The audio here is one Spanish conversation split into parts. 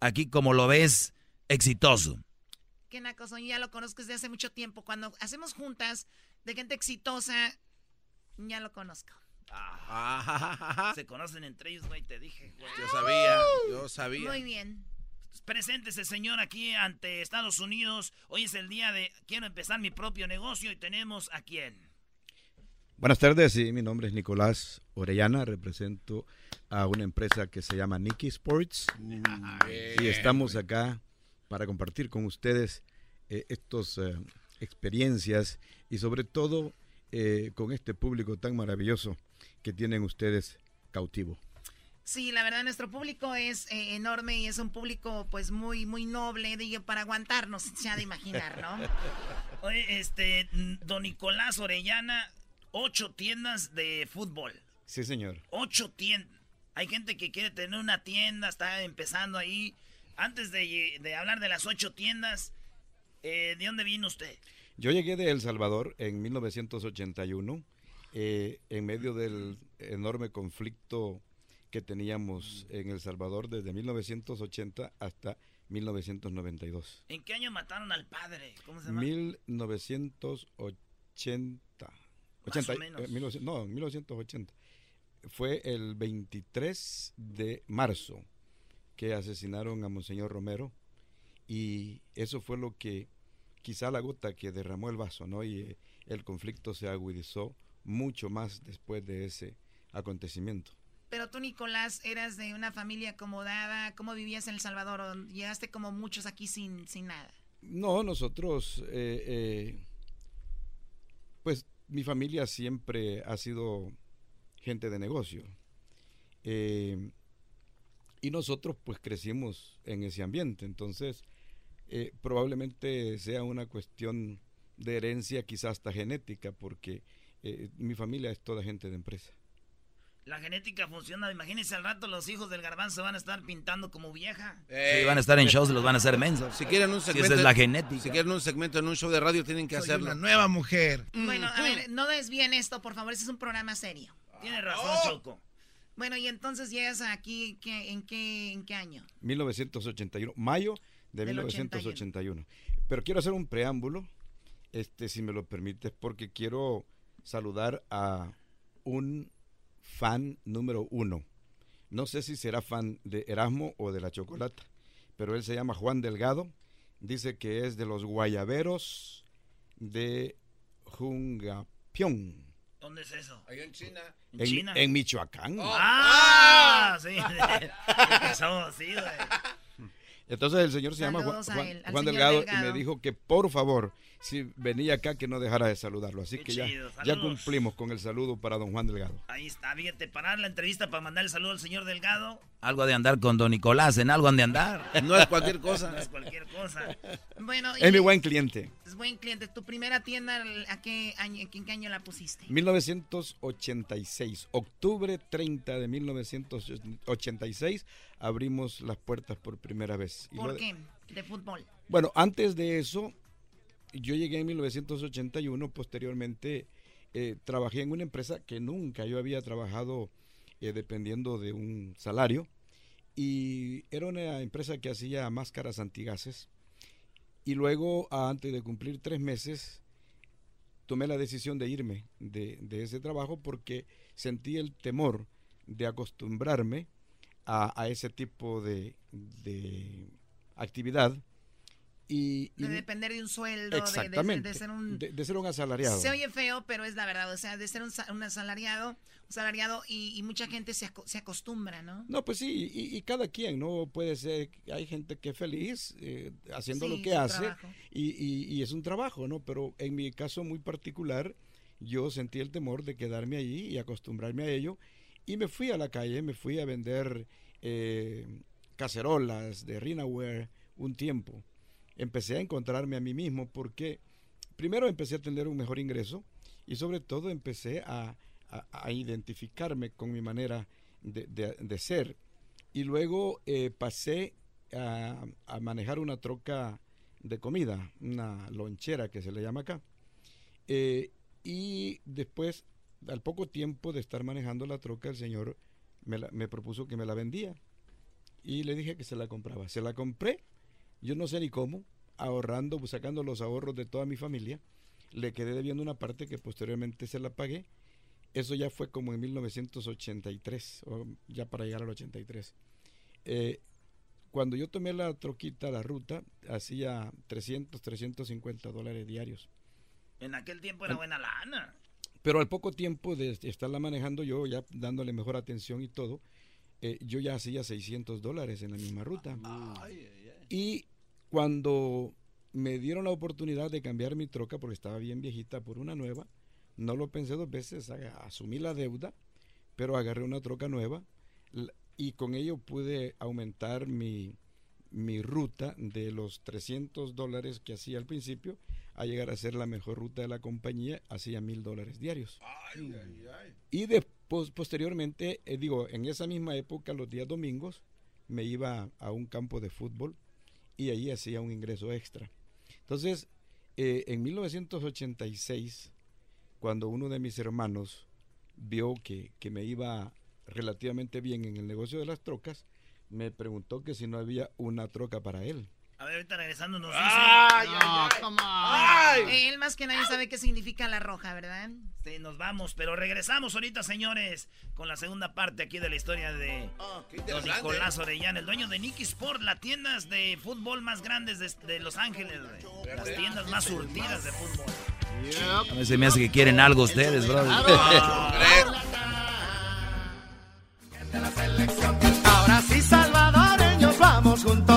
aquí como lo ves, exitoso. Qué naco, ya lo conozco desde hace mucho tiempo. Cuando hacemos juntas de gente exitosa, ya lo conozco. Ah, se conocen entre ellos, güey, te dije. Yo sabía, yo sabía. Muy bien. Preséntese, señor, aquí ante Estados Unidos. Hoy es el día de quiero empezar mi propio negocio y tenemos a quién. Buenas tardes, sí, mi nombre es Nicolás Orellana, represento a una empresa que se llama Nicky Sports y estamos acá para compartir con ustedes eh, estas eh, experiencias y sobre todo eh, con este público tan maravilloso que tienen ustedes cautivo. Sí, la verdad nuestro público es enorme y es un público pues muy muy noble, digo, para aguantarnos, se ha de imaginar, ¿no? Oye, este, don Nicolás Orellana, ocho tiendas de fútbol. Sí, señor. Ocho tiendas. Hay gente que quiere tener una tienda, está empezando ahí. Antes de, hablar de las ocho tiendas, eh, ¿de dónde vino usted? Yo llegué de El Salvador en 1981, eh, en medio del enorme conflicto que teníamos en El Salvador desde 1980 hasta 1992. ¿En qué año mataron al padre? ¿Cómo se llama? 1980. Más o menos. Eh, no, 1980. Fue el 23 de marzo que asesinaron a Monseñor Romero y eso fue lo que quizá la gota que derramó el vaso, ¿no? Y eh, el conflicto se agudizó mucho más después de ese acontecimiento. Pero tú, Nicolás, eras de una familia acomodada, ¿cómo vivías en El Salvador? ¿O llegaste como muchos aquí sin, sin nada? No, nosotros, eh, eh, mi familia siempre ha sido gente de negocio. Eh, y nosotros pues crecimos en ese ambiente. Entonces, eh, probablemente sea una cuestión de herencia, quizás hasta genética, porque eh, mi familia es toda gente de empresa. La genética funciona. Imagínense al rato los hijos del garbanzo van a estar pintando como vieja. sí, van a estar en shows, los van a hacer mensos. Si quieren un segmento, es la genética. Si quieren un segmento en un show de radio, tienen que hacerlo. Una nueva mujer. Bueno, a ver, no desvíen esto, por favor. Este es un programa serio. Tiene razón, oh. Choco. Bueno, y entonces llegas aquí, ¿en qué, en qué año? 1981, mayo de 1981. Pero quiero hacer un preámbulo, este, si me lo permites, porque quiero saludar a un fan número uno. No sé si será fan de Erasmo o de la Chocolata, pero él se llama Juan Delgado. Dice que es de los guayaberos de Jungapión. ¿Dónde es eso? Ahí en China. ¿En, China? En Michoacán. Oh. ¡Ah! Sí. Somos así, güey. Entonces el señor se llama Juan, Delgado, y me dijo que por favor, si venía acá, que no dejara de saludarlo. Así que ya, ya cumplimos con el saludo para don Juan Delgado. Ahí está, fíjate, parar la entrevista para mandar el saludo al señor Delgado. Algo de andar con don Nicolás, en algo han de andar. No es cualquier cosa. no es cualquier cosa. Bueno, es mi buen cliente. Es buen cliente. ¿Tu primera tienda, a qué año, en qué año la pusiste? 1986, octubre 30 de 1986 abrimos las puertas por primera vez. ¿Por qué? ¿De fútbol? Bueno, antes de eso, yo llegué en 1981, posteriormente eh, trabajé en una empresa que nunca yo había trabajado eh, dependiendo de un salario y era una empresa que hacía máscaras antigases y luego antes de cumplir tres meses tomé la decisión de irme de, de ese trabajo porque sentí el temor de acostumbrarme a, ese tipo de, actividad. Y, de depender de un sueldo, exactamente, de, ser un... De, ser un asalariado. Se oye feo, pero es la verdad, o sea, de ser un, un asalariado, un asalariado y, mucha gente se, se, acostumbra, ¿no? No, pues sí, y, cada quien, ¿no? Puede ser, hay gente que es feliz eh, haciendo lo que hace y, es un trabajo, ¿no? Pero en mi caso muy particular, yo sentí el temor de quedarme allí y acostumbrarme a ello y me fui a la calle, me fui a vender eh, cacerolas de Rinaware un tiempo. Empecé a encontrarme a mí mismo porque primero empecé a tener un mejor ingreso y sobre todo empecé a, identificarme con mi manera de, ser. Y luego eh, pasé a, manejar una troca de comida, una lonchera que se le llama acá. Eh, y después al poco tiempo de estar manejando la troca, el señor me, propuso que me la vendía. y le dije que se la compraba. Se la compré, yo no sé ni cómo, ahorrando, pues, sacando los ahorros de toda mi familia. Le quedé debiendo una parte que posteriormente se la pagué. Eso ya fue como en 1983, o ya para llegar al 83. Eh, cuando yo tomé la troquita, la ruta, hacía 300, 350 dólares diarios. En aquel tiempo era buena lana. Pero al poco tiempo de estarla manejando yo, ya dándole mejor atención y todo, eh, yo ya hacía 600 dólares en la misma ruta. Y cuando me dieron la oportunidad de cambiar mi troca, porque estaba bien viejita, por una nueva, no lo pensé dos veces, asumí la deuda, pero agarré una troca nueva y con ello pude aumentar mi, mi ruta de los 300 dólares que hacía al principio a llegar a ser la mejor ruta de la compañía, hacía mil dólares diarios. Y después, posteriormente, eh, digo, en esa misma época, los días domingos, me iba a un campo de fútbol y ahí hacía un ingreso extra. Entonces, eh, en 1986, cuando uno de mis hermanos vio que, que me iba relativamente bien en el negocio de las trocas, me preguntó que si no había una troca para él. Ver, ahorita regresando nos dice. Él más que nadie sabe qué significa la roja, ¿verdad? Sí, nos vamos, pero regresamos ahorita, señores, con la segunda parte aquí de la historia de oh, don Nicolás Orellana, el dueño de Nicky Sport, las tiendas de fútbol más grandes de, Los Ángeles, las tiendas más surtidas de fútbol. A mí se me hace que quieren algo ustedes, bro. Ahora sí, salvadoreños, vamos juntos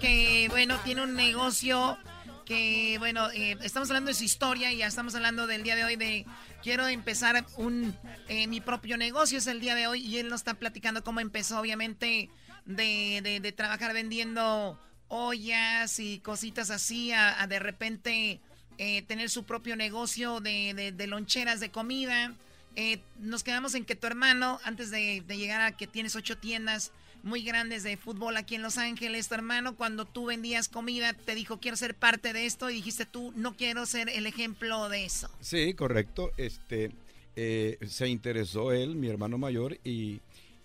que, bueno, tiene un negocio que, bueno, eh, estamos hablando de su historia y ya estamos hablando del día de hoy de quiero empezar un eh, mi propio negocio es el día de hoy y él nos está platicando cómo empezó, obviamente, de, de, trabajar vendiendo ollas y cositas así a de repente eh, tener su propio negocio de, de, loncheras de comida. Nos quedamos en que tu hermano, antes de, llegar a que tienes ocho tiendas muy grandes de fútbol aquí en Los Ángeles, tu hermano cuando tú vendías comida te dijo quiero ser parte de esto y dijiste tú no quiero ser el ejemplo de eso. Sí, correcto. Este eh, se interesó él, mi hermano mayor, y,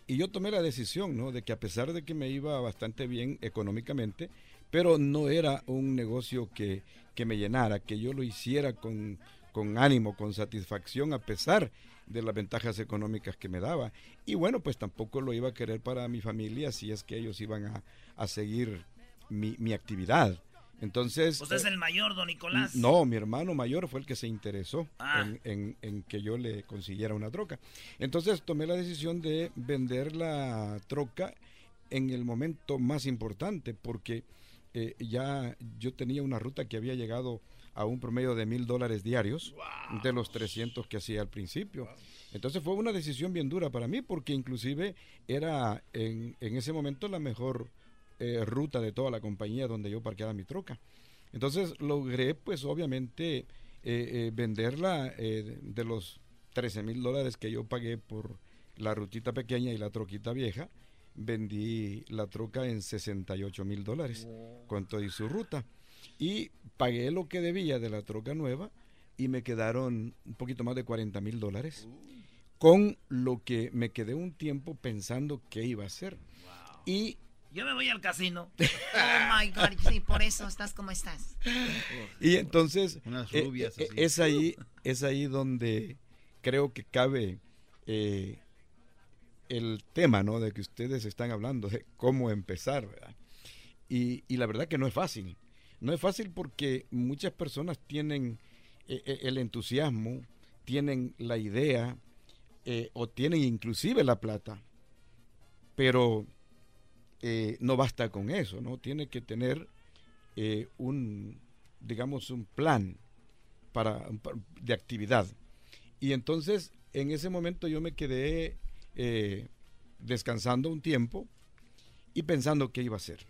y yo tomé la decisión, ¿no? De que a pesar de que me iba bastante bien económicamente, pero no era un negocio que, que me llenara, que yo lo hiciera con, con ánimo, con satisfacción, a pesar de las ventajas económicas que me daba. Y bueno, pues tampoco lo iba a querer para mi familia si es que ellos iban a, a seguir mi, mi, actividad. Entonces... ¿Usted es el mayor, don Nicolás? No, mi hermano mayor fue el que se interesó ah. en, en, en, que yo le consiguiera una troca. Entonces tomé la decisión de vender la troca en el momento más importante, porque eh, ya yo tenía una ruta que había llegado a un promedio de mil dólares diarios de los 300 que hacía al principio. Entonces fue una decisión bien dura para mí porque inclusive era en, en ese momento la mejor eh, ruta de toda la compañía donde yo parqueaba mi troca. Entonces logré pues obviamente eh, venderla de los 13 mil dólares que yo pagué por la rutita pequeña y la troquita vieja vendí la troca en 68 mil dólares con su ruta. Y pagué lo que debía de la troca nueva y me quedaron un poquito más de 40 mil dólares. Con lo que me quedé un tiempo pensando qué iba a hacer. Y yo me voy al casino. Oh my God, sí, por eso estás como estás. Y entonces, eh, eh, es ahí, es ahí donde creo que cabe eh, el tema, ¿no? De que ustedes están hablando, de cómo empezar, ¿verdad? Y, y la verdad que no es fácil. No es fácil porque muchas personas tienen eh, eh, el entusiasmo, tienen la idea eh, o tienen inclusive la plata, pero no basta con eso, ¿no? Tiene que tener un, digamos, un plan para, de actividad. Y entonces, en ese momento yo me quedé descansando un tiempo y pensando qué iba a hacer.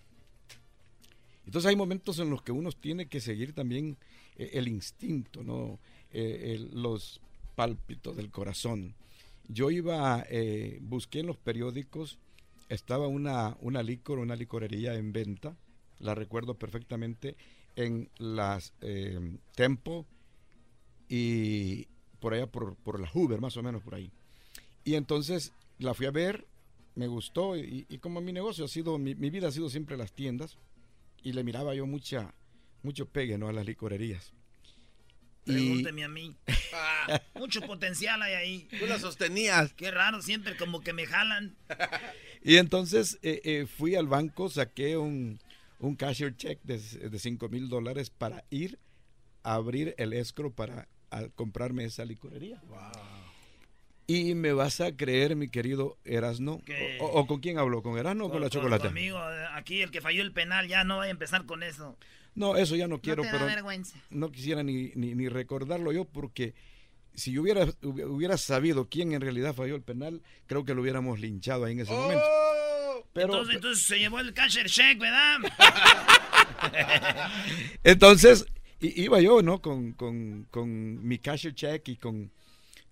Entonces hay momentos en los que uno tiene que seguir también eh, el instinto, ¿no? Eh, los pálpitos del corazón. Yo iba, busqué en los periódicos, estaba una, una licor, una licorería en venta, la recuerdo perfectamente, en las Tempo y por allá por, por la Hoover, más o menos por ahí. Y entonces la fui a ver, me gustó y, como mi negocio ha sido, mi, vida ha sido siempre las tiendas y le miraba yo mucha, mucho pegue ¿no? a las licorerías. Pregúnteme a mí. Ah, mucho potencial hay ahí. Tú la sostenías. Qué raro, siempre como que me jalan. y entonces eh, eh, fui al banco, saqué un, un cashier check de, de 5 mil dólares para ir a abrir el escro para comprarme esa licorería. Y me vas a creer, mi querido Erasno. O, con quién habló? ¿Con Erasno o con, la chocolate? Con amigo, eh, aquí el que falló el penal, ya no va a empezar con eso. No, eso ya no quiero, pero no quisiera ni, ni, recordarlo yo porque si yo hubiera, hubiera sabido quién en realidad falló el penal, creo que lo hubiéramos linchado ahí en ese momento. ¡Oh! Pero, entonces, se llevó el cashier check, ¿verdad? entonces, iba yo, ¿no? Con, con, con mi cashier check y con,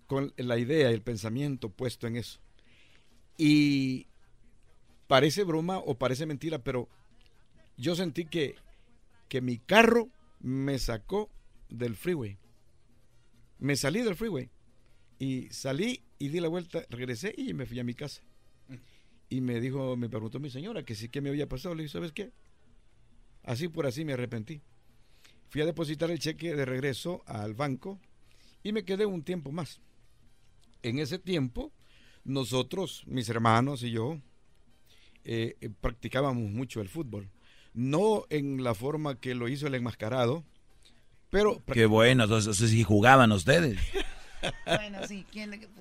con la idea y el pensamiento puesto en eso. Y parece broma o parece mentira, pero yo sentí que, que mi carro me sacó del freeway. Me salí del freeway. Y salí y di la vuelta, regresé y me fui a mi casa. Y me dijo, me preguntó mi señora que sí que me había pasado. Le dije, ¿sabes qué? Así por así me arrepentí. Fui a depositar el cheque de regreso al banco y me quedé un tiempo más. En ese tiempo, nosotros, mis hermanos y yo, eh, eh, practicábamos mucho el fútbol. No en la forma que lo hizo el enmascarado, pero... Qué bueno, entonces sí jugaban ustedes. bueno, sí,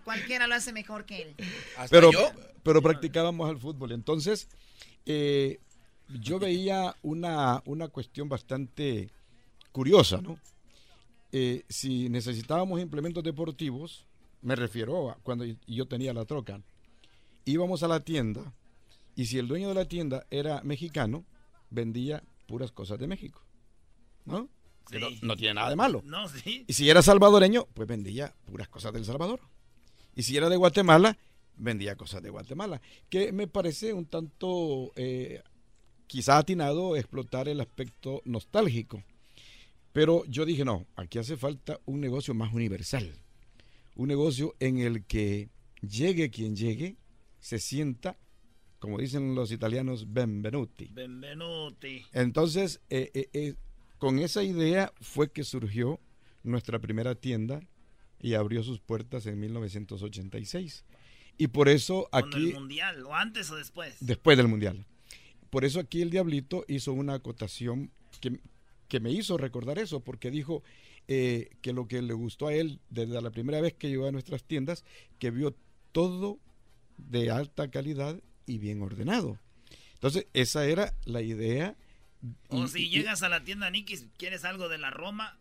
cualquiera lo hace mejor que él. pero, pero practicábamos el fútbol. Entonces, eh, yo veía una, una cuestión bastante curiosa, ¿no? Eh, si necesitábamos implementos deportivos, me refiero a cuando yo tenía la troca, íbamos a la tienda y si el dueño de la tienda era mexicano, vendía puras cosas de México, ¿no? no, tiene nada de malo. No, sí. Y si era salvadoreño, pues vendía puras cosas del Salvador. Y si era de Guatemala, vendía cosas de Guatemala. Que me parece un tanto, eh, quizá atinado, explotar el aspecto nostálgico. Pero yo dije, no, aquí hace falta un negocio más universal. Un negocio en el que llegue quien llegue, se sienta, como dicen los italianos, benvenuti. Benvenuti. Entonces, eh, eh, eh, con esa idea fue que surgió nuestra primera tienda y abrió sus puertas en 1986. Y por eso aquí... el mundial? ¿O antes o después? Después del mundial. Por eso aquí el Diablito hizo una acotación que, que me hizo recordar eso, porque dijo eh, que lo que le gustó a él desde la primera vez que llegó a nuestras tiendas, que vio todo de alta calidad y bien ordenado. Entonces, esa era la idea. O si llegas a la tienda Nicky, quieres algo de la Roma,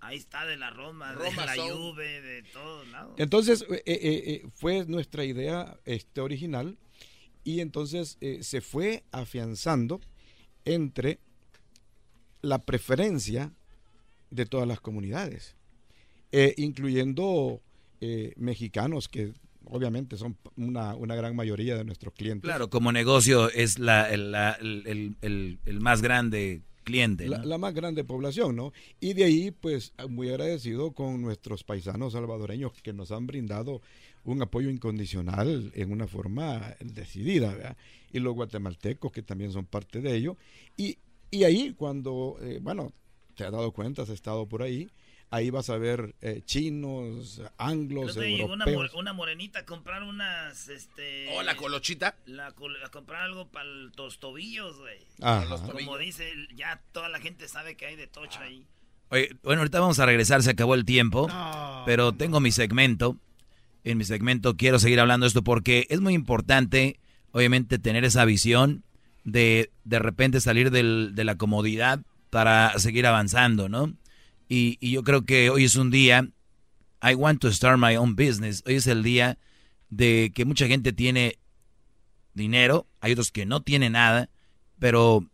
ahí, está de la Roma, de la Juve, de todos lados. Entonces, eh, eh, fue nuestra idea este, original y entonces se fue afianzando entre la preferencia de todas las comunidades, eh, incluyendo eh, mexicanos que obviamente son una, gran mayoría de nuestros clientes. Claro, como negocio es la, el, el, más grande cliente. La, más grande población, ¿no? Y de ahí, pues, muy agradecido con nuestros paisanos salvadoreños que nos han brindado un apoyo incondicional en una forma decidida, ¿verdad? Y los guatemaltecos que también son parte de ello. Y y ahí cuando, eh, bueno, te has dado cuenta, has estado por ahí, ahí vas a ver eh, chinos, anglos, europeos. Una, morenita a comprar unas, este... ¿O oh, la colochita? La, a comprar algo para los tobillos, güey. Como dice, ya toda la gente sabe que hay de tocho ahí. Oye, bueno, ahorita vamos a regresar, se acabó el tiempo, pero tengo mi segmento. En mi segmento quiero seguir hablando de esto porque es muy importante, obviamente, tener esa visión de de repente salir del, de la comodidad para seguir avanzando, ¿no? Y, y, yo creo que hoy es un día, I want to start my own business, hoy es el día de que mucha gente tiene dinero, hay otros que no tienen nada, pero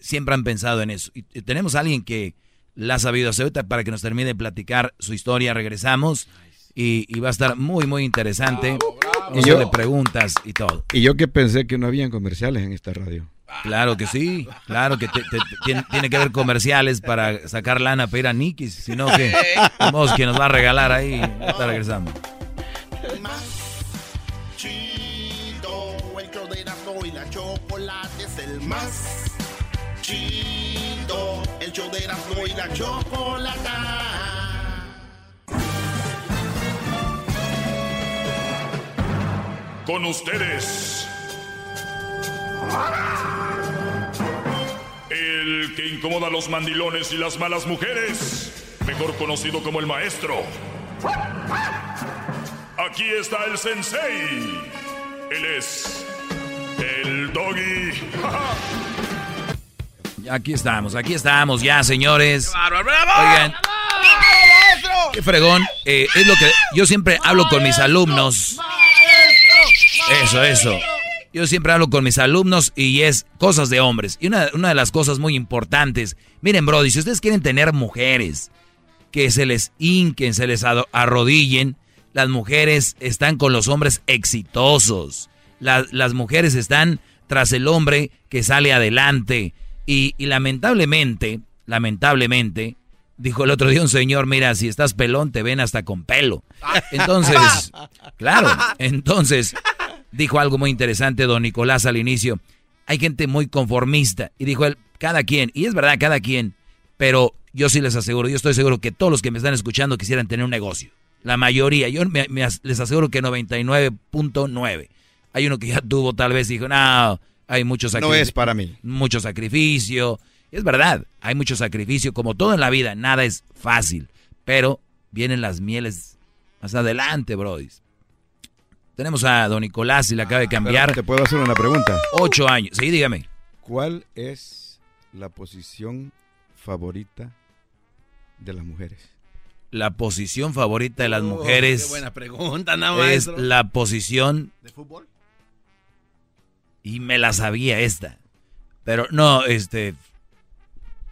siempre han pensado en eso. Y, tenemos a alguien que la ha sabido hacer para que nos termine de platicar su historia, regresamos y, y va a estar muy, muy interesante. Y yo, le preguntas y todo. Y yo que pensé que no habían comerciales en esta radio. Claro que sí, claro que tiene, que haber comerciales para sacar lana para ir a Nikis, sino que vamos que nos va a regalar ahí. Está regresando. chido, el show de y la chocolate es el más chido, el show de y la chocolate. Con ustedes el que incomoda a los mandilones y las malas mujeres, mejor conocido como el maestro. Aquí está el sensei. Él es el doggy. Aquí estamos, aquí estamos ya, señores. Oigan, qué fregón. Eh, es lo que yo siempre hablo con mis alumnos. Eso, eso. Yo siempre hablo con mis alumnos y es cosas de hombres. Y una, de las cosas muy importantes, miren, Brody, si ustedes quieren tener mujeres que se les hinquen, se les arrodillen, las mujeres están con los hombres exitosos. las mujeres están tras el hombre que sale adelante. Y, y, lamentablemente, lamentablemente, dijo el otro día un señor, mira, si estás pelón, te ven hasta con pelo. Entonces, claro, entonces, dijo algo muy interesante don Nicolás al inicio. Hay gente muy conformista. Y dijo él, cada quien. Y es verdad, cada quien. Pero yo sí les aseguro, yo estoy seguro que todos los que me están escuchando quisieran tener un negocio. La mayoría. Yo les aseguro que 99.9. Hay uno que ya tuvo tal vez dijo, no, hay mucho sacrificio. No es para mí. Mucho sacrificio. Es verdad, hay mucho sacrificio. Como todo en la vida, nada es fácil. Pero vienen las mieles más adelante, brodis. Tenemos a don Nicolás y le acaba de cambiar. ¿Te puedo hacer una pregunta? Ocho años. Sí, dígame. ¿Cuál es la posición favorita de las mujeres? La posición favorita de las oh, mujeres. Qué buena pregunta, nada Es la posición. ¿De fútbol? Y me la sabía esta. Pero no, este.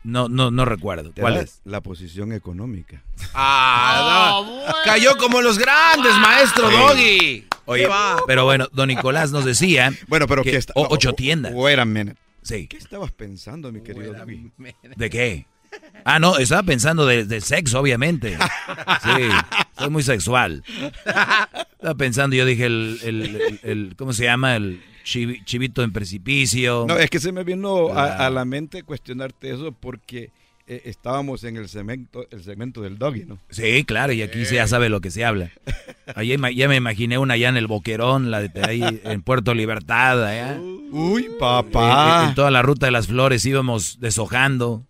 No, no, no recuerdo. ¿Cuál es? La posición económica. Ah, ah Cayó como los grandes, maestro Doggy. Oye, pero bueno, don Nicolás nos decía. Bueno, pero que, ocho tiendas. Wait a Sí. ¿Qué estabas pensando, mi querido Doggy? ¿De qué? Ah, no, estaba pensando de, sexo, obviamente. Sí, soy muy sexual. Estaba pensando, yo dije, el, el, el ¿cómo se llama? El chivito en precipicio. No, es que se me vino a, la mente cuestionarte eso porque eh, estábamos en el segmento, el segmento del doggy, ¿no? Sí, claro, y aquí se ya sabe lo que se habla. Ahí ya me imaginé una allá en el Boquerón, la de ahí en Puerto Libertad, allá. Uy, papá. En, toda la ruta de las flores íbamos deshojando.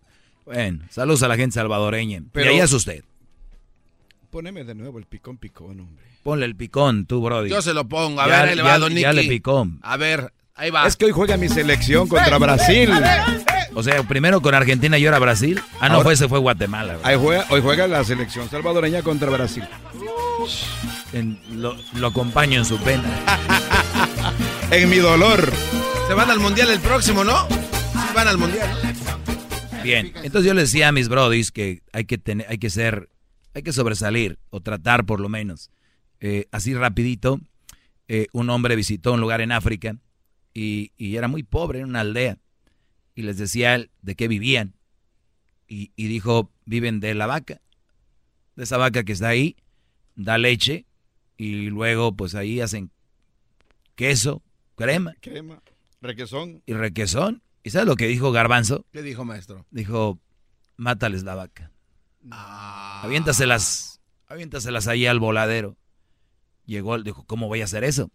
Bueno, saludos a la gente salvadoreña. Pero, y ahí es usted. Poneme de nuevo el picón picón, hombre. Ponle el picón, tú, Brody. Yo se lo pongo. A ver, ahí le va, Don Ya le picó. A ver, ahí va. Es que hoy juega mi selección contra Brasil. O sea, primero con Argentina y ahora Brasil. Ah, no, fue, se fue Guatemala. Ahí juega, hoy juega la selección salvadoreña contra Brasil. lo, lo acompaño en su pena. en mi dolor. Se van al mundial el próximo, ¿no? Se van al mundial. Bien, entonces yo les decía a mis brodis que hay que tener, hay que ser, hay que sobresalir o tratar por lo menos eh, así rapidito, eh, un hombre visitó un lugar en África y, era muy pobre, en una aldea. Y les decía de qué vivían. Y, dijo, viven de la vaca. De esa vaca que está ahí, da leche y luego pues ahí hacen queso, crema. Crema, requesón. Y requesón. ¿Y sabes lo que dijo Garbanzo? ¿Qué dijo, maestro? Dijo, mátales la vaca. Ah. Aviéntaselas, aviéntaselas ahí al voladero. Llegó, dijo, ¿cómo voy a hacer eso?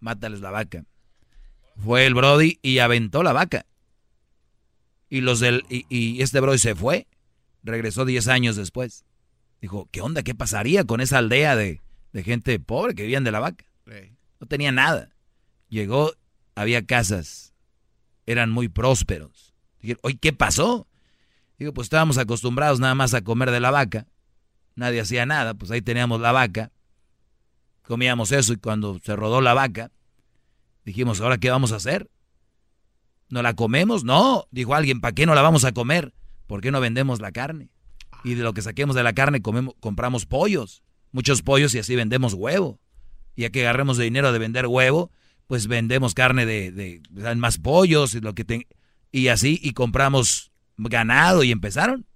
Mátales la vaca. Fue el Brody y aventó la vaca. Y los del y, este Brody se fue. Regresó 10 años después. Dijo, ¿qué onda? ¿Qué pasaría con esa aldea de, gente pobre que vivían de la vaca? No tenía nada. Llegó, había casas. Eran muy prósperos. Dije, oye, ¿qué pasó? Digo, pues estábamos acostumbrados nada más a comer de la vaca. Nadie hacía nada, pues ahí teníamos la vaca comíamos eso y cuando se rodó la vaca, dijimos, ¿ahora qué vamos a hacer? ¿No la comemos? No, dijo alguien, ¿para qué no la vamos a comer? ¿Por qué no vendemos la carne? Y de lo que saquemos de la carne comemos, compramos pollos, muchos pollos y así vendemos huevo. Y a que agarremos de dinero de vender huevo, pues vendemos carne de, de, más pollos y lo que y así y compramos ganado y empezaron.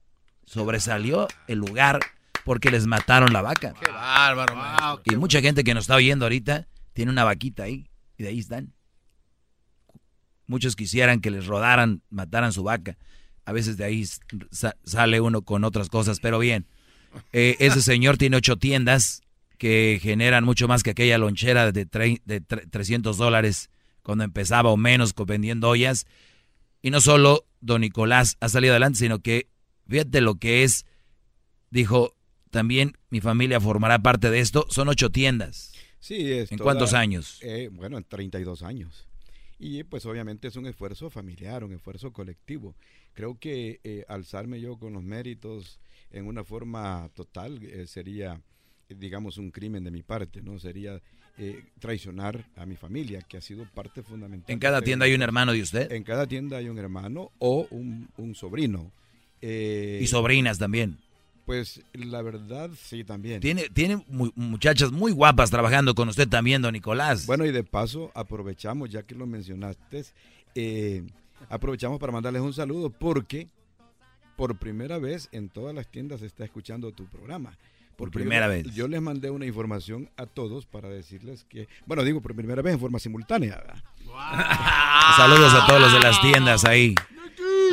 Sobresalió el lugar porque les mataron la vaca. Qué bárbaro. y mucha gente que nos está oyendo ahorita tiene una vaquita ahí y de ahí están. Muchos quisieran que les rodaran, mataran su vaca. A veces de ahí sale uno con otras cosas, pero bien. Eh, ese señor tiene ocho tiendas que generan mucho más que aquella lonchera de, de 300 dólares cuando empezaba o menos vendiendo ollas. Y no solo don Nicolás ha salido adelante, sino que fíjate lo que es, dijo, también mi familia formará parte de esto. Son ocho tiendas. Sí, es ¿En cuántos años? Eh, bueno, en 32 años. Y pues obviamente es un esfuerzo familiar, un esfuerzo colectivo. Creo que eh, alzarme yo con los méritos en una forma total eh, sería digamos, un crimen de mi parte, ¿no? Sería eh, traicionar a mi familia, que ha sido parte fundamental. ¿En cada tienda hay un hermano de usted? En cada tienda hay un hermano o un, sobrino. Eh, ¿Y sobrinas también? Pues la verdad, sí, también. Tiene, tiene muchachas muy guapas trabajando con usted también, don Nicolás. Bueno, y de paso aprovechamos, ya que lo mencionaste, eh, aprovechamos para mandarles un saludo porque por primera vez en todas las tiendas se está escuchando tu programa. Por primera vez. Yo les mandé una información a todos para decirles que, bueno, digo por primera vez en forma simultánea. Saludos a todos los de las tiendas ahí.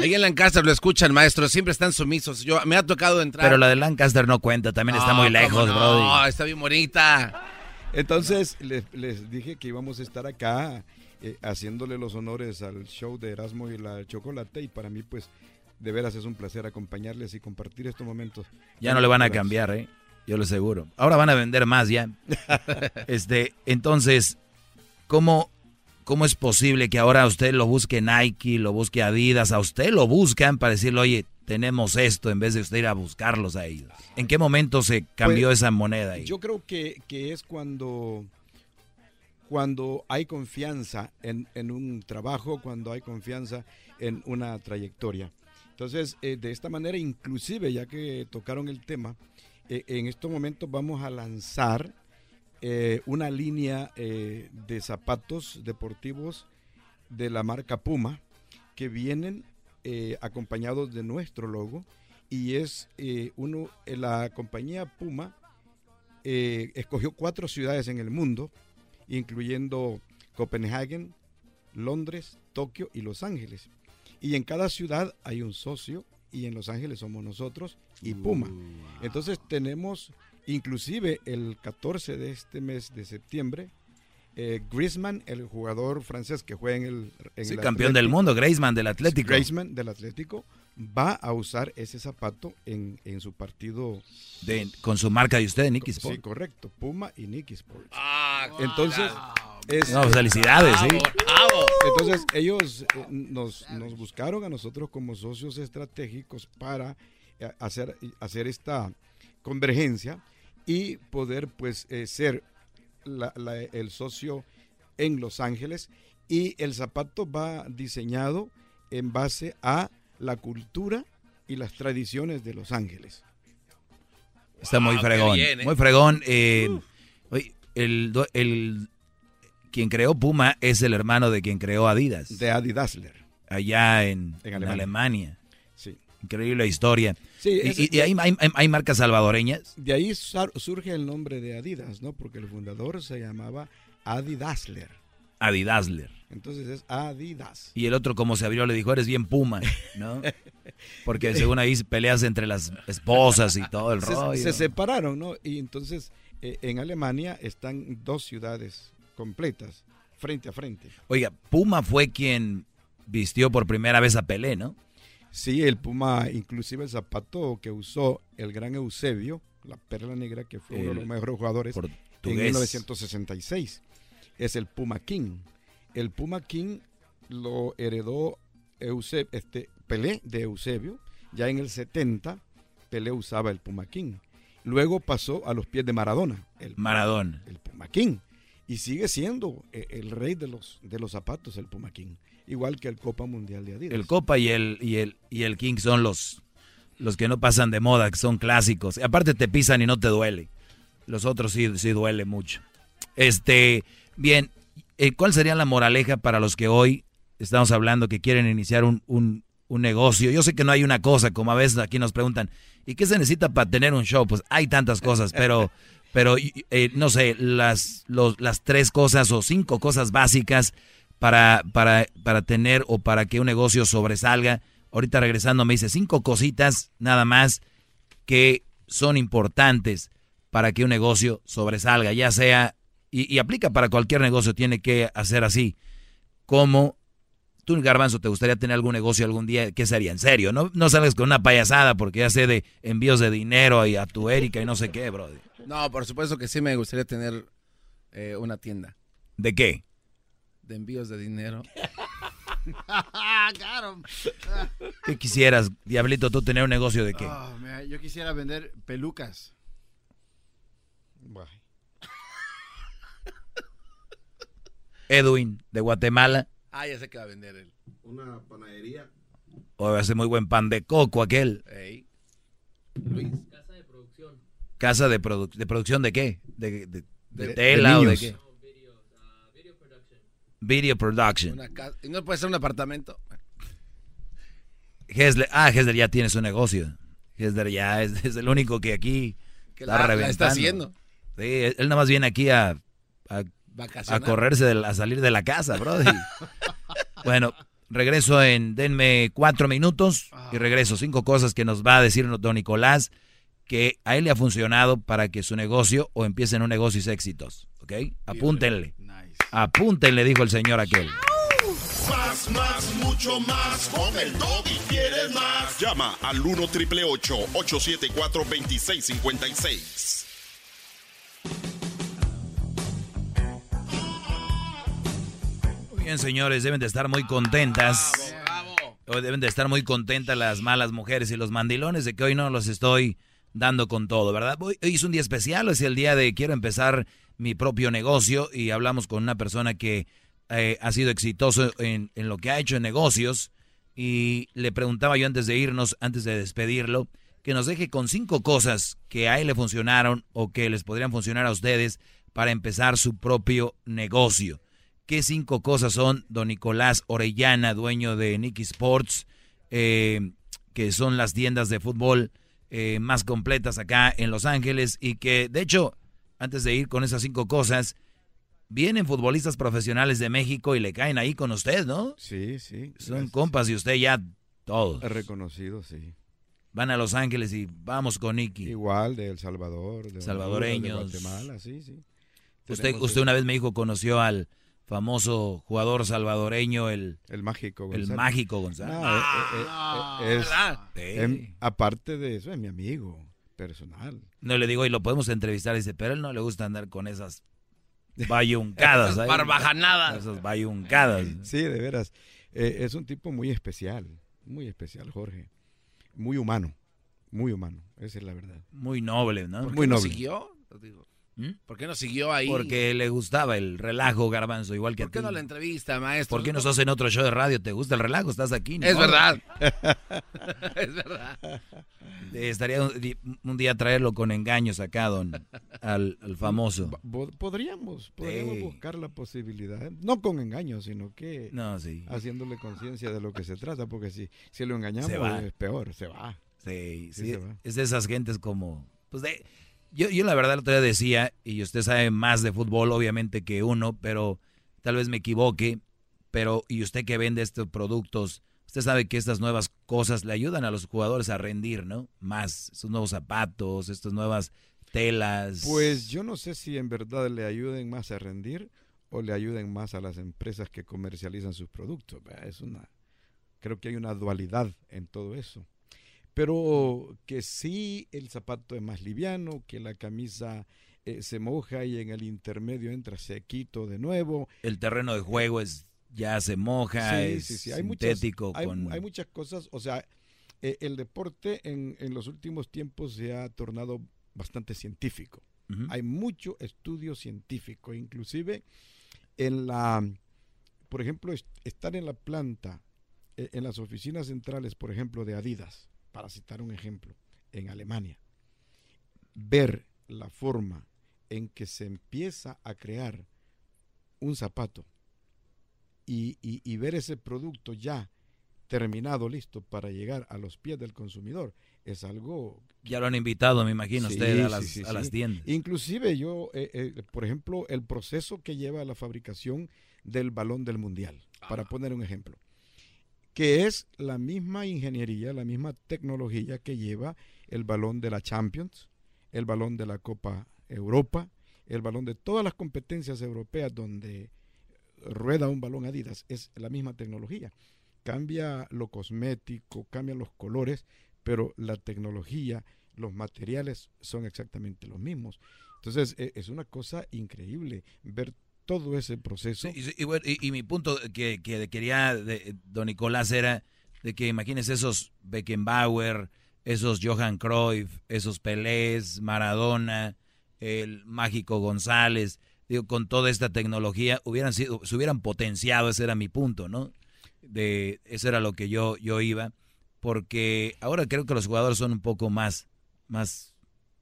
Ahí en Lancaster lo escuchan, maestro, siempre están sumisos. Yo me ha tocado entrar. Pero la de Lancaster no cuenta, también está muy lejos, bro. No, está bien bonita. Entonces les, dije que íbamos a estar acá eh, haciéndole los honores al show de Erasmo y la chocolate y para mí pues de veras es un placer acompañarles y compartir estos momentos. Ya no le van a cambiar, ¿eh? Yo lo aseguro. Ahora van a vender más ya. este, entonces, ¿cómo, ¿cómo es posible que ahora usted lo busque Nike, lo busque Adidas, a usted lo buscan para decirle, oye, tenemos esto, en vez de usted ir a buscarlos a ellos? ¿En qué momento se cambió pues, esa moneda ahí? Yo creo que, es cuando, cuando hay confianza en, en, un trabajo, cuando hay confianza en una trayectoria. Entonces, eh, de esta manera, inclusive, ya que tocaron el tema, eh, en estos momentos vamos a lanzar eh, una línea eh, de zapatos deportivos de la marca Puma que vienen acompañados de nuestro logo y es uno la compañía Puma escogió cuatro ciudades en el mundo incluyendo Copenhague, Londres, Tokio y Los Ángeles. Y en cada ciudad hay un socio y en Los Ángeles somos nosotros y Puma. Entonces tenemos, inclusive el 14 de este mes de septiembre, eh, Griezmann, el jugador francés que juega en el... sí, campeón del mundo, Griezmann del Atlético. Griezmann del Atlético va a usar ese zapato en, su partido. De, con su marca de usted, Nicky Sport. Sí, correcto, Puma y Nicky Sport. Ah, Entonces... no, felicidades, sí. Entonces ellos eh, nos, nos, buscaron a nosotros como socios estratégicos para eh, hacer, hacer esta convergencia y poder pues eh, ser el socio en Los Ángeles y el zapato va diseñado en base a la cultura y las tradiciones de Los Ángeles. Está muy fregón, muy fregón. el, el, quien creó Puma es el hermano de quien creó Adidas. De Adidasler. Allá en, Alemania. Sí. Increíble historia. Sí, y, hay, hay, marcas salvadoreñas. De ahí surge el nombre de Adidas, ¿no? Porque el fundador se llamaba Adidasler. Adidasler. Entonces es Adidas. Y el otro, como se abrió, le dijo, eres bien Puma, ¿no? Porque según ahí peleas entre las esposas y todo el rollo. Se separaron, ¿no? Y entonces eh, en Alemania están dos ciudades completas, frente a frente. Oiga, Puma fue quien vistió por primera vez a Pelé, ¿no? Sí, el Puma, inclusive el zapato que usó el gran Eusebio, la perla negra, que fue uno de los mejores jugadores en 1966, es el Puma King. El Puma King lo heredó Eusebio, este, Pelé de Eusebio, ya en el 70 Pelé usaba el Puma King. Luego pasó a los pies de Maradona. El Maradona. El Puma King y sigue siendo eh, el rey de los, de los zapatos, el Puma King. Igual que el Copa Mundial de Adidas. El Copa y el, y el, y el King son los, los que no pasan de moda, que son clásicos. aparte te pisan y no te duele. Los otros sí, sí duele mucho. Este, bien, eh, ¿cuál sería la moraleja para los que hoy estamos hablando que quieren iniciar un, un, negocio? Yo sé que no hay una cosa, como a veces aquí nos preguntan, ¿y qué se necesita para tener un show? Pues hay tantas cosas, pero, pero eh, no sé, las, las tres cosas o cinco cosas básicas para, para, para tener o para que un negocio sobresalga. Ahorita regresando me dice cinco cositas nada más que son importantes para que un negocio sobresalga, ya sea, y, aplica para cualquier negocio, tiene que hacer así. Como tú, Garbanzo, te gustaría tener algún negocio algún día, ¿qué sería? En serio, no, no salgas con una payasada porque ya sé de envíos de dinero y a tu Erika y no sé qué, bro. No, por supuesto que sí me gustaría tener eh, una tienda. ¿De qué? De envíos de dinero. ¿Qué quisieras, Diablito, tú tener un negocio de qué? Oh, yo quisiera vender pelucas. Edwin, de Guatemala. Ah, ya sé que va a vender él. Una panadería. O hace muy buen pan de coco aquel. Luis. Casa de producción. ¿Casa de, de producción de qué? ¿De, tela o de qué? Video production. ¿Y no puede ser un apartamento? Hesler, ah, Hesler ya tiene su negocio. Hesler ya es, el único que aquí está reventando. está haciendo. Sí, él nada más viene aquí a, a, correrse, a salir de la casa, bro. bueno, regreso en, denme cuatro minutos y regreso. Cinco cosas que nos va a decir don Nicolás que a él le ha funcionado para que su negocio o empiecen un negocio y éxitos. ¿Ok? Apúntenle. Apúntenle, dijo el señor aquel. Más, más, mucho más. Con el y quieres más. Llama al 1 triple 874 2656. Bien, señores, deben de estar muy contentas. Hoy deben de estar muy contentas las malas mujeres y los mandilones de que hoy no los estoy dando con todo, ¿verdad? Hoy, hoy es un día especial, es el día de quiero empezar mi propio negocio y hablamos con una persona que eh, ha sido exitoso en, en, lo que ha hecho en negocios y le preguntaba yo antes de irnos, antes de despedirlo, que nos deje con cinco cosas que a él le funcionaron o que les podrían funcionar a ustedes para empezar su propio negocio. ¿Qué cinco cosas son, don Nicolás Orellana, dueño de Nicky Sports, eh, que son las tiendas de fútbol eh, más completas acá en Los Ángeles y que, de hecho, antes de ir con esas cinco cosas, vienen futbolistas profesionales de México y le caen ahí con usted, ¿no? Sí, sí. Son compas y usted ya todos. Reconocido, sí. Van a Los Ángeles y vamos con Nicky. Igual de El Salvador, de salvadoreños, de Guatemala, sí, sí. Usted, usted una vez me dijo conoció al famoso jugador salvadoreño, el, el mágico González. El mágico González. aparte de eso, es mi amigo personal. No le digo, y lo podemos entrevistar, dice, pero él no le gusta andar con esas bayuncadas. esas barbajanadas. Esas bayuncadas. Sí, de veras. Eh, es un tipo muy especial, muy especial, Jorge. Muy humano, muy humano, esa es la verdad. Muy noble, ¿no? Muy noble. siguió? ¿Mm? ¿Por qué no siguió ahí? Porque le gustaba el relajo, garbanzo, igual que ¿Por qué no la entrevista, maestro? ¿Por qué no estás en otro show de radio? ¿Te gusta el relajo? Estás aquí. Es verdad. es verdad. Estaría un, día traerlo con engaños acá, don, al, famoso. Podríamos, podríamos buscar la posibilidad. No con engaños, sino que no, sí. haciéndole conciencia de lo que se trata, porque si, si lo engañamos es peor, se va. Sí, sí, Es de esas gentes como... Pues de, yo, yo la verdad te decía, y usted sabe más de fútbol obviamente que uno, pero tal vez me equivoque, pero y usted que vende estos productos, usted sabe que estas nuevas cosas le ayudan a los jugadores a rendir, ¿no? Más, estos nuevos zapatos, estas nuevas telas. Pues yo no sé si en verdad le ayuden más a rendir o le ayuden más a las empresas que comercializan sus productos. Es una, creo que hay una dualidad en todo eso pero que sí el zapato es más liviano, que la camisa eh, se moja y en el intermedio entra sequito de nuevo. El terreno de juego es ya se moja, es sintético. Muchas, hay, muchas cosas, o sea, eh, el deporte en, en, los últimos tiempos se ha tornado bastante científico. Hay mucho estudio científico, inclusive en la, por ejemplo, estar en la planta, eh, en las oficinas centrales, por ejemplo, de Adidas para citar un ejemplo, en Alemania, ver la forma en que se empieza a crear un zapato y, y, ver ese producto ya terminado, listo para llegar a los pies del consumidor, es algo... Ya lo han invitado, me imagino, usted a las, a las tiendas. Inclusive yo, eh, eh, por ejemplo, el proceso que lleva a la fabricación del balón del mundial, para poner un ejemplo, que es la misma ingeniería, la misma tecnología que lleva el balón de la Champions, el balón de la Copa Europa, el balón de todas las competencias europeas donde rueda un balón Adidas, es la misma tecnología. Cambia lo cosmético, cambian los colores, pero la tecnología, los materiales son exactamente los mismos. Entonces e, es una cosa increíble ver todo ese proceso. y, mi punto que, quería, de, don Nicolás, era de que imagínese esos Beckenbauer, esos Johan Cruyff, esos Pelés, Maradona, el mágico González, digo, con toda esta tecnología, hubieran sido, se hubieran potenciado, ese era mi punto, ¿no? De, eso era lo que yo, yo iba, porque ahora creo que los jugadores son un poco más, más,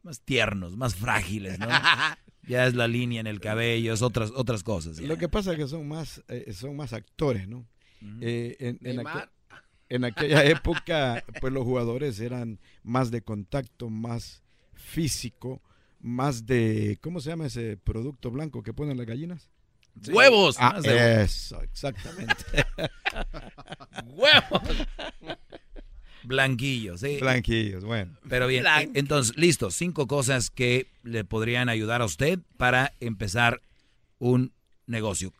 más tiernos, más frágiles, ¿no? ya es la línea en el cabello, es otras, otras cosas. Lo que pasa es que son más, eh, son más actores, ¿no? Eh, en, en aquella época, pues los jugadores eran más de contacto, más físico, más de, ¿cómo se llama ese producto blanco que ponen las gallinas? ¡Huevos! Ah, eso, exactamente. ¡Huevos! Blanquillos, sí. Blanquillos, bueno. Pero bien, entonces, listo, cinco cosas que le podrían ayudar a usted para empezar un negocio.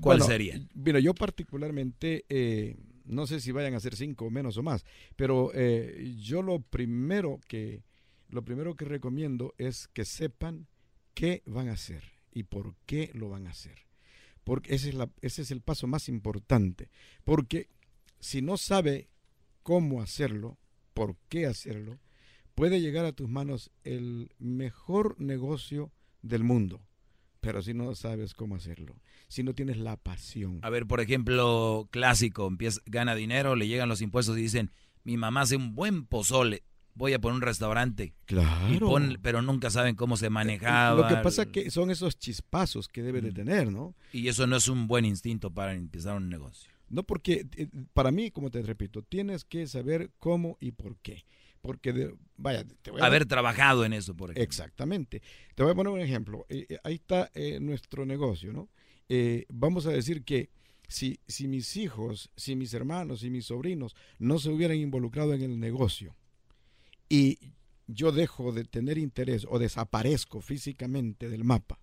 ¿Cuál sería? Mira, yo particularmente eh, no sé si vayan a ser cinco o menos o más, pero eh, yo lo primero que lo primero que recomiendo es que sepan qué van a hacer y por qué lo van a hacer. Porque ese es, la, ese es el paso más importante. Porque si no sabe cómo hacerlo, por qué hacerlo, puede llegar a tus manos el mejor negocio del mundo. Pero si no sabes cómo hacerlo, si no tienes la pasión. A ver, por ejemplo, clásico, empieza, gana dinero, le llegan los impuestos y dicen, mi mamá hace un buen pozole, voy a poner un restaurante. Claro. pero nunca saben cómo se manejaba. Lo que pasa es que son esos chispazos que debe de tener, ¿no? Y eso no es un buen instinto para empezar un negocio. No, porque eh, para mí, como te repito, tienes que saber cómo y por qué. Porque, vaya, te voy a haber trabajado en eso, por ejemplo. Exactamente. Te voy a poner un ejemplo. Eh, eh, ahí está nuestro negocio, ¿no? Eh, vamos a decir que si, si mis hijos, si mis hermanos y mis sobrinos no se hubieran involucrado en el negocio y yo dejo de tener interés o desaparezco físicamente del mapa,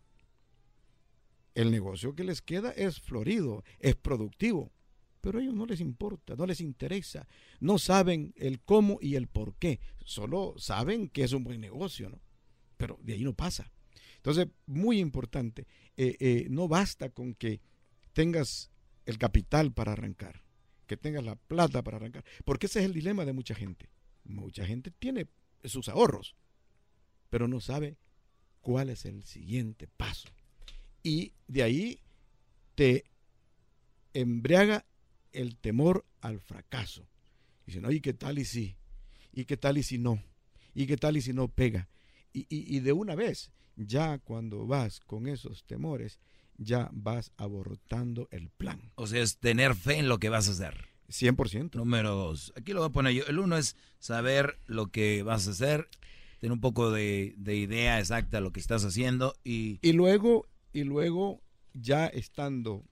el negocio que les queda es florido, es productivo, pero a ellos no les importa, no les interesa, no saben el cómo y el por qué, solo saben que es un buen negocio, ¿no? Pero de ahí no pasa. Entonces, muy importante, eh, eh, no basta con que tengas el capital para arrancar, que tengas la plata para arrancar, porque ese es el dilema de mucha gente. Mucha gente tiene sus ahorros, pero no sabe cuál es el siguiente paso. Y de ahí te embriaga el temor al fracaso. Dicen, oye, ¿qué tal y si? ¿Y qué tal y si no? ¿Y qué tal y si no pega? Y, y de una vez, ya cuando vas con esos temores, ya vas abortando el plan. O sea, es tener fe en lo que vas a hacer. 100%. Número dos. Aquí lo voy a poner yo. El uno es saber lo que vas a hacer, tener un poco de, idea exacta de lo que estás haciendo y... Y luego, y luego, ya estando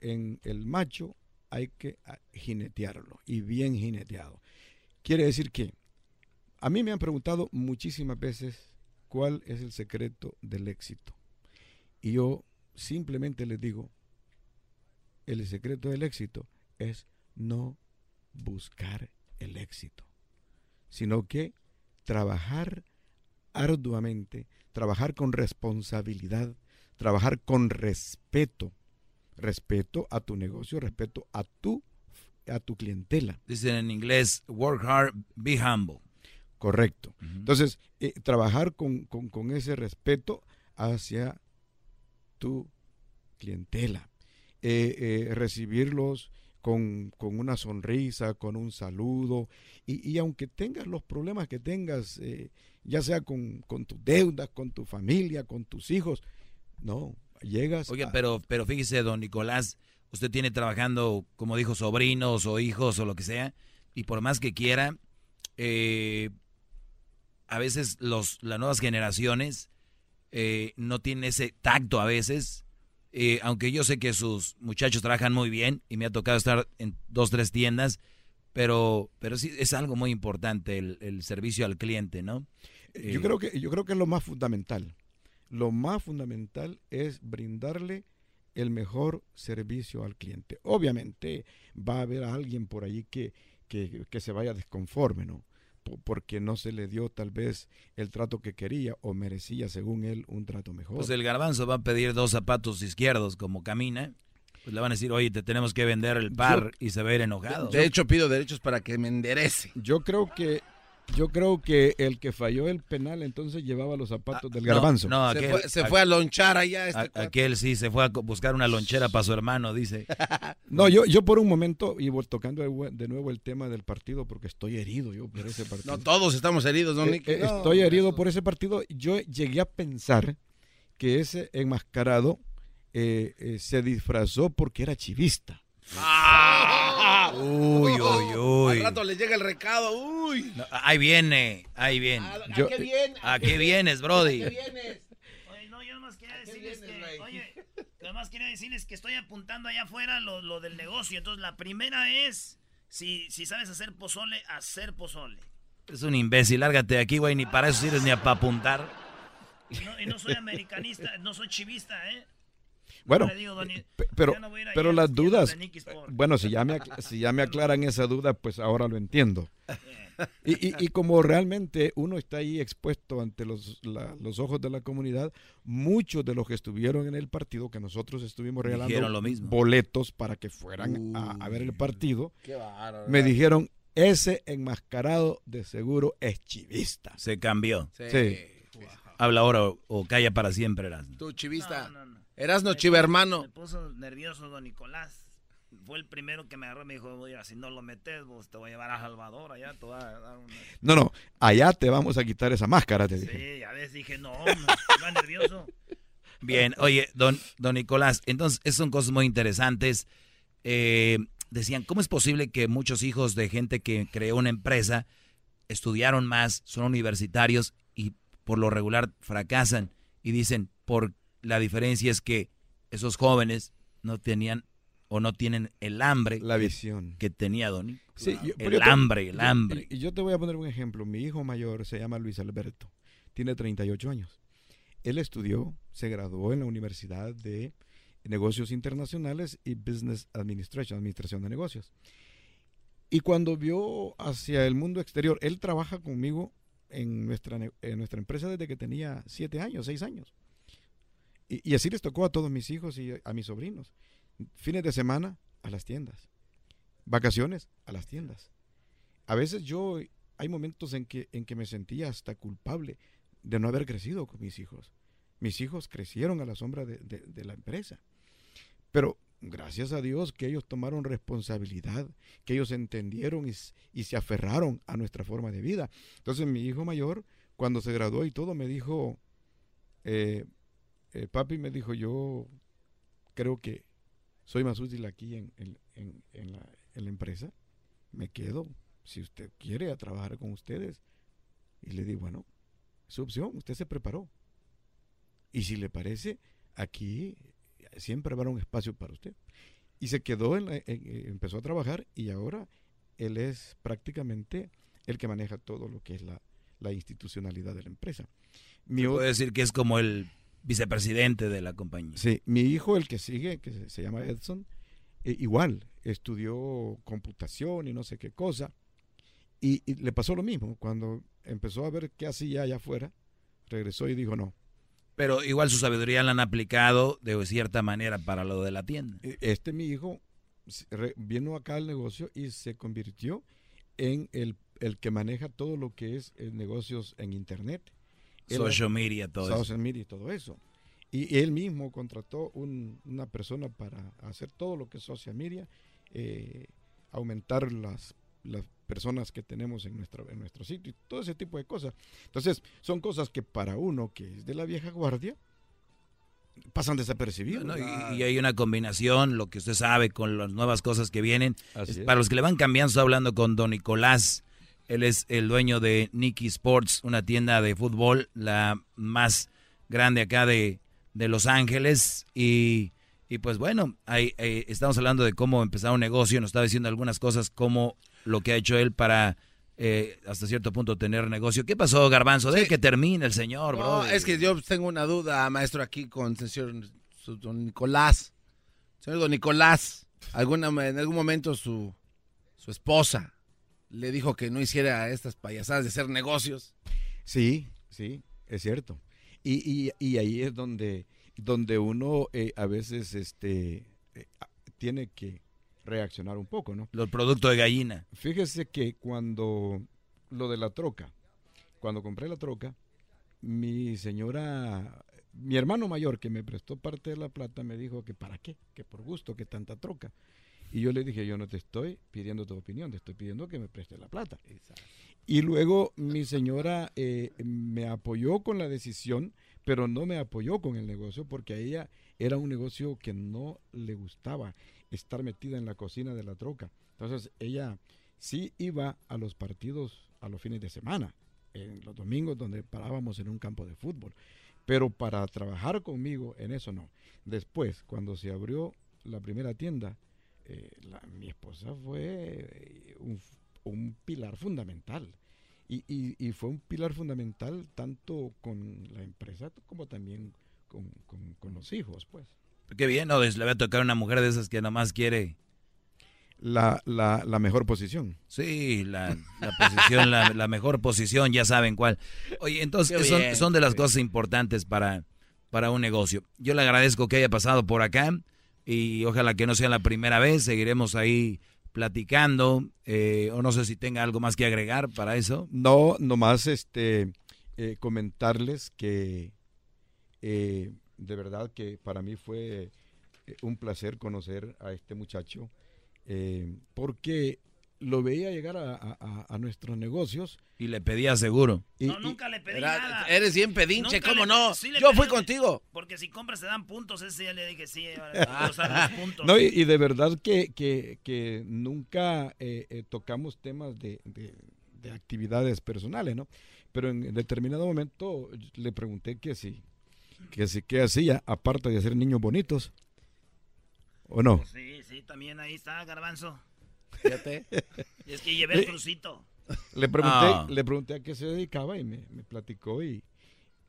en el macho, hay que jinetearlo y bien jineteado. Quiere decir que a mí me han preguntado muchísimas veces cuál es el secreto del éxito. Y yo simplemente les digo, el secreto del éxito es no buscar el éxito, sino que trabajar arduamente, trabajar con responsabilidad, trabajar con respeto, respeto a tu negocio, respeto a tu a tu clientela. Dicen en inglés, work hard, be humble. Correcto. Entonces, eh, trabajar con, ese respeto hacia tu clientela. Eh, eh, recibirlos con, una sonrisa, con un saludo. Y, aunque tengas los problemas que tengas, ya sea con, con tus deudas, con tu familia, con tus hijos, no, llegas. Oye, pero, pero fíjese, don Nicolás, usted tiene trabajando, como dijo, sobrinos o hijos o lo que sea, y por más que quiera, eh, a veces los, las nuevas generaciones eh, no tienen ese tacto a veces. Eh, aunque yo sé que sus muchachos trabajan muy bien y me ha tocado estar en dos, tres tiendas, pero, pero sí es algo muy importante el, el servicio al cliente, ¿no? yo, creo que, yo creo que es lo más fundamental. Lo más fundamental es brindarle el mejor servicio al cliente. Obviamente va a haber alguien por ahí que, que, que se vaya desconforme, ¿no? porque no se le dio tal vez el trato que quería o merecía según él un trato mejor. Pues el garbanzo va a pedir dos zapatos izquierdos como camina. Pues le van a decir, oye, te tenemos que vender el par y se va a ir enojado. De hecho, pido derechos para que me enderece. Yo creo que yo creo que el que falló el penal entonces llevaba los zapatos ah, del garbanzo. No, se, fue, a lonchar allá. Este aquel sí se fue a buscar una lonchera para su hermano, dice. no, yo, yo por un momento, y tocando de nuevo el tema del partido, porque estoy herido yo por ese partido. No, todos estamos heridos, don eh, eh, estoy herido por ese partido. Yo llegué a pensar que ese enmascarado eh, se disfrazó porque era chivista. Ah. Uy, uy, uy. Al rato le llega el recado, uy. ahí viene, ahí viene. ¿A, qué viene? ¿A qué vienes, Brody? ¿A qué vienes? Oye, no, yo nomás quería decirles que, oye, nomás quería decirles que estoy apuntando allá afuera lo, lo del negocio. Entonces, la primera es, si, si sabes hacer pozole, hacer pozole. Es un imbécil, lárgate de aquí, güey, ni para eso sirves ni para apuntar. No, y no soy americanista, no soy chivista, ¿eh? Bueno, pero, pero las dudas, bueno, si ya, me, si ya me aclaran esa duda, pues ahora lo entiendo. Y, y, como realmente uno está ahí expuesto ante los, los ojos de la comunidad, muchos de los que estuvieron en el partido, que nosotros estuvimos regalando boletos para que fueran a, ver el partido, me dijeron, ese enmascarado de seguro es chivista. Se cambió. Sí. Habla ahora o, calla para siempre, Tú, chivista. No chiva, hermano. Me puso nervioso don Nicolás. Fue el primero que me agarró y me dijo, oye, si no lo metes, vos te voy a llevar a Salvador, allá te voy a dar una... No, no, allá te vamos a quitar esa máscara, te dije. Sí, a veces dije, no, me, nervioso. Bien, oye, don, don Nicolás, entonces, esas son cosas muy interesantes. Eh, decían, ¿cómo es posible que muchos hijos de gente que creó una empresa estudiaron más, son universitarios y por lo regular fracasan? Y dicen, ¿por la diferencia es que esos jóvenes no tenían o no tienen el hambre la visión que, tenía Donny. Sí, el hambre, el hambre. Y, yo te voy a poner un ejemplo. Mi hijo mayor se llama Luis Alberto. Tiene 38 años. Él estudió, se graduó en la Universidad de Negocios Internacionales y Business Administration, Administración de Negocios. Y cuando vio hacia el mundo exterior, él trabaja conmigo en nuestra, en nuestra empresa desde que tenía 7 años, 6 años. Y, así les tocó a todos mis hijos y a mis sobrinos. Fines de semana a las tiendas. Vacaciones a las tiendas. A veces yo, hay momentos en que, en que me sentía hasta culpable de no haber crecido con mis hijos. Mis hijos crecieron a la sombra de, la empresa. Pero gracias a Dios que ellos tomaron responsabilidad, que ellos entendieron y, y, se aferraron a nuestra forma de vida. Entonces mi hijo mayor, cuando se graduó y todo, me dijo, eh, eh, papi me dijo, yo creo que soy más útil aquí en, la, empresa, me quedo, si usted quiere, a trabajar con ustedes. Y le di, bueno, su opción, usted se preparó. Y si le parece, aquí siempre habrá un espacio para usted. Y se quedó, en empezó a trabajar y ahora él es prácticamente el que maneja todo lo que es la, institucionalidad de la empresa. Mi puede decir que es como el vicepresidente de la compañía. Sí, mi hijo, el que sigue, que se, llama Edson, eh, igual, estudió computación y no sé qué cosa. Y, le pasó lo mismo. Cuando empezó a ver qué hacía allá afuera, regresó y dijo no. Pero igual su sabiduría la han aplicado de cierta manera para lo de la tienda. E, este mi hijo vino acá al negocio y se convirtió en el, el que maneja todo lo que es eh, negocios en internet Social media, todo social media y todo eso. Y él mismo contrató una persona para hacer todo lo que es social media, eh, aumentar las, las personas que tenemos en nuestro, en nuestro sitio y todo ese tipo de cosas. Entonces, son cosas que para uno que es de la vieja guardia, pasan desapercibidos. y, hay una combinación, lo que usted sabe, con las nuevas cosas que vienen. Para los que le van cambiando, estoy hablando con don Nicolás. Él es el dueño de Nicky Sports, una tienda de fútbol, la más grande acá de, de Los Ángeles. Y, y pues bueno, ahí, estamos hablando de cómo empezar un negocio. Nos estaba diciendo algunas cosas, como lo que ha hecho él para eh, hasta cierto punto tener negocio. ¿Qué pasó, Garbanzo? De que termine el señor, bro. Es que yo tengo una duda, maestro, aquí con el señor don Nicolás. Señor don Nicolás, alguna, en algún momento su, su esposa le dijo que no hiciera estas payasadas de hacer negocios. Sí, sí, es cierto. Y, y, ahí es donde, donde uno eh, a veces este, eh, tiene que reaccionar un poco, ¿no? Los productos de gallina. Fíjese que cuando lo de la troca, cuando compré la troca, mi señora, mi hermano mayor que me prestó parte de la plata me dijo que para qué, que por gusto, que tanta troca. Y yo le dije, yo no te estoy pidiendo tu opinión, te estoy pidiendo que me preste la plata. Y luego mi señora eh, me apoyó con la decisión, pero no me apoyó con el negocio porque a ella era un negocio que no le gustaba estar metida en la cocina de la troca. Entonces ella sí iba a los partidos a los fines de semana, en los domingos donde parábamos en un campo de fútbol. Pero para trabajar conmigo en eso no. Después, cuando se abrió la primera tienda, eh, mi esposa fue un, pilar fundamental. Y, fue un pilar fundamental tanto con la empresa como también con, con los hijos, pues. Qué bien, ¿no? Le va a tocar una mujer de esas que nada más quiere... La, la, la mejor posición. Sí, la, la posición, la, mejor posición, ya saben cuál. Oye, entonces son, son, de las cosas importantes para, para un negocio. Yo le agradezco que haya pasado por acá y ojalá que no sea la primera vez. Seguiremos ahí platicando. Eh, o no sé si tenga algo más que agregar para eso. No, nomás este, eh, comentarles que eh, de verdad que para mí fue un placer conocer a este muchacho, porque lo veía llegar a, nuestros negocios. Y le pedía seguro. no, nunca le pedí nada. Eres bien pedinche, ¿cómo no? Yo fui contigo. Porque si compras te dan puntos, ese ya le dije sí, puntos. No, y, de verdad que, que, nunca eh, tocamos temas de, de, actividades personales, ¿no? Pero en determinado momento le pregunté que si que sí que hacía, aparte de hacer niños bonitos. ¿O no? Sí, sí, también ahí está, Garbanzo. Fíjate. es que llevé el crucito. Le pregunté, ah. le pregunté a qué se dedicaba y me, platicó y,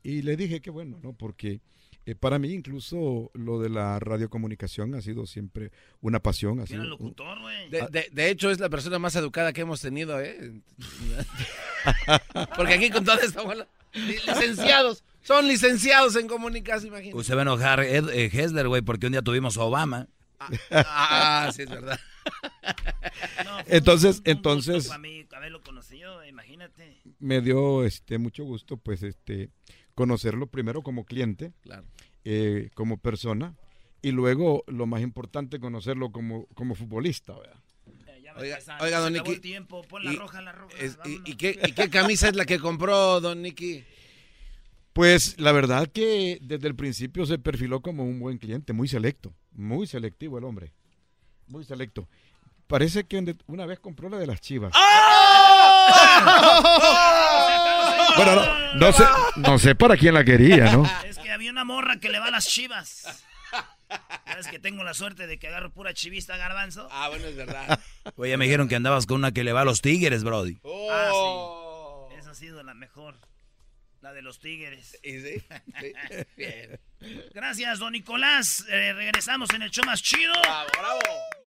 y, le dije que bueno, ¿no? Porque eh, para mí incluso lo de la radiocomunicación ha sido siempre una pasión. Ha sido, locutor, de, de, hecho es la persona más educada que hemos tenido, ¿eh? Porque aquí con toda esta bola, licenciados. Son licenciados en comunicación, imagínate. Usted va a enojar Ed, eh, Hessler, güey, porque un día tuvimos a Obama. Ah, ah sí, es verdad. entonces, entonces. haberlo conocido, imagínate. Me dio este mucho gusto, pues, este, conocerlo primero como cliente, claro. eh, como persona, y luego, lo más importante, conocerlo como, como futbolista, ¿verdad? Oiga, oiga, don Nicky. y, y, qué, ¿Y qué camisa es la que compró don Nicky? Pues la verdad que desde el principio se perfiló como un buen cliente, muy selecto, muy selectivo el hombre, muy selecto. Parece que una vez compró la de las chivas. ¡Ah! bueno, no, sé, no sé para quién la quería, ¿no? Es que había una morra que le va a las chivas. ¿Sabes que tengo la suerte de que agarro pura chivista garbanzo? Ah, bueno, es verdad. Oye, ya me dijeron que andabas con una que le va a los tigres, Brody. Ah, sí. Esa ha sido la mejor. La de los Tigres. Gracias, don Nicolás. Eh, regresamos en el show más chido. Bravo, bravo.